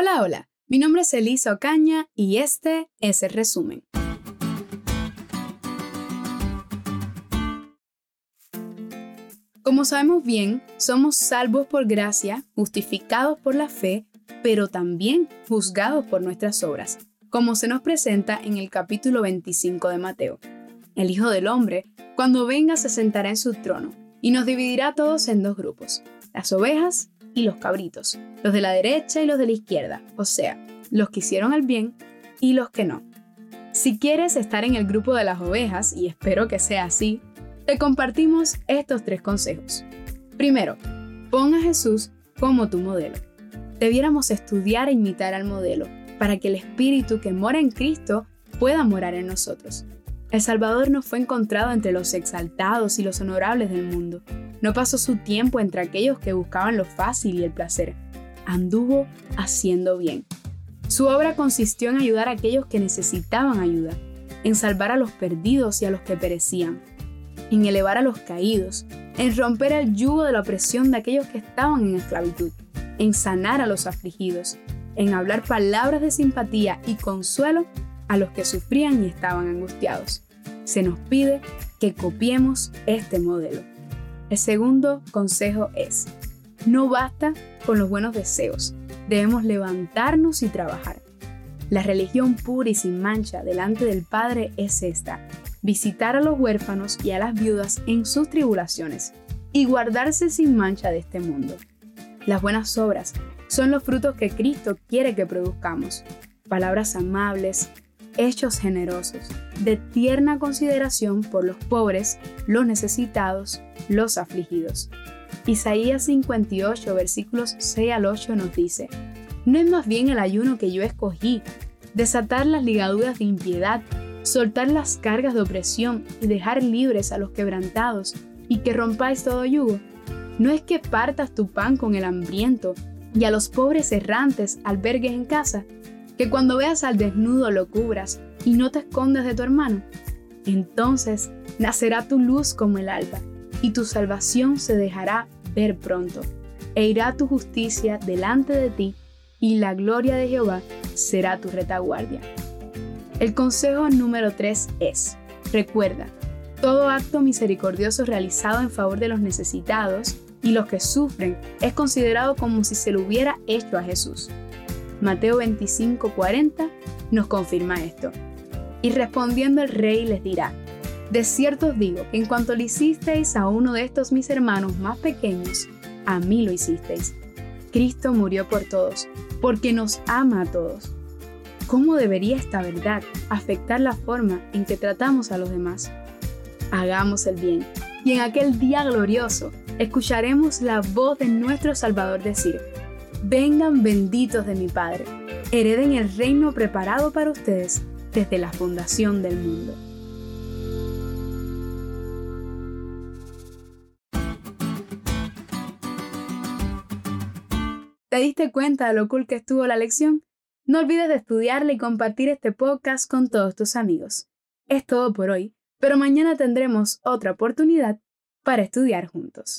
Hola, hola. Mi nombre es Elisa Ocaña y este es el resumen. Como sabemos bien, somos salvos por gracia, justificados por la fe, pero también juzgados por nuestras obras, como se nos presenta en el capítulo 25 de Mateo. El Hijo del Hombre, cuando venga, se sentará en su trono y nos dividirá todos en dos grupos, las ovejas y los cabritos, los de la derecha y los de la izquierda, o sea, los que hicieron el bien y los que no. Si quieres estar en el grupo de las ovejas, y espero que sea así, te compartimos estos tres consejos. Primero, pon a Jesús como tu modelo. Debiéramos estudiar e imitar al modelo para que el Espíritu que mora en Cristo pueda morar en nosotros. El Salvador no fue encontrado entre los exaltados y los honorables del mundo. No pasó su tiempo entre aquellos que buscaban lo fácil y el placer. Anduvo haciendo bien. Su obra consistió en ayudar a aquellos que necesitaban ayuda, en salvar a los perdidos y a los que perecían, en elevar a los caídos, en romper el yugo de la opresión de aquellos que estaban en esclavitud, en sanar a los afligidos, en hablar palabras de simpatía y consuelo a los que sufrían y estaban angustiados. Se nos pide que copiemos este modelo. El segundo consejo es, no basta con los buenos deseos, debemos levantarnos y trabajar. La religión pura y sin mancha delante del Padre es esta, visitar a los huérfanos y a las viudas en sus tribulaciones y guardarse sin mancha de este mundo. Las buenas obras son los frutos que Cristo quiere que produzcamos. Palabras amables, hechos generosos, de tierna consideración por los pobres, los necesitados, los afligidos. Isaías 58, versículos 6 al 8 nos dice, ¿no es más bien el ayuno que yo escogí, desatar las ligaduras de impiedad, soltar las cargas de opresión y dejar libres a los quebrantados, y que rompáis todo yugo? ¿No es que partas tu pan con el hambriento y a los pobres errantes albergues en casa? Que cuando veas al desnudo lo cubras y no te escondas de tu hermano. Entonces nacerá tu luz como el alba, y tu salvación se dejará ver pronto, e irá tu justicia delante de ti, y la gloria de Jehová será tu retaguardia. El consejo número 3 es, recuerda, todo acto misericordioso realizado en favor de los necesitados y los que sufren es considerado como si se lo hubiera hecho a Jesús. Mateo 25:40 nos confirma esto. Y respondiendo el rey les dirá, de cierto os digo en cuanto le hicisteis a uno de estos mis hermanos más pequeños, a mí lo hicisteis. Cristo murió por todos, porque nos ama a todos. ¿Cómo debería esta verdad afectar la forma en que tratamos a los demás? Hagamos el bien, y en aquel día glorioso escucharemos la voz de nuestro Salvador decir, Vengan benditos de mi Padre, hereden el reino preparado para ustedes desde la fundación del mundo. ¿Te diste cuenta de lo cool que estuvo la lección? No olvides de estudiarla y compartir este podcast con todos tus amigos. Es todo por hoy, pero mañana tendremos otra oportunidad para estudiar juntos.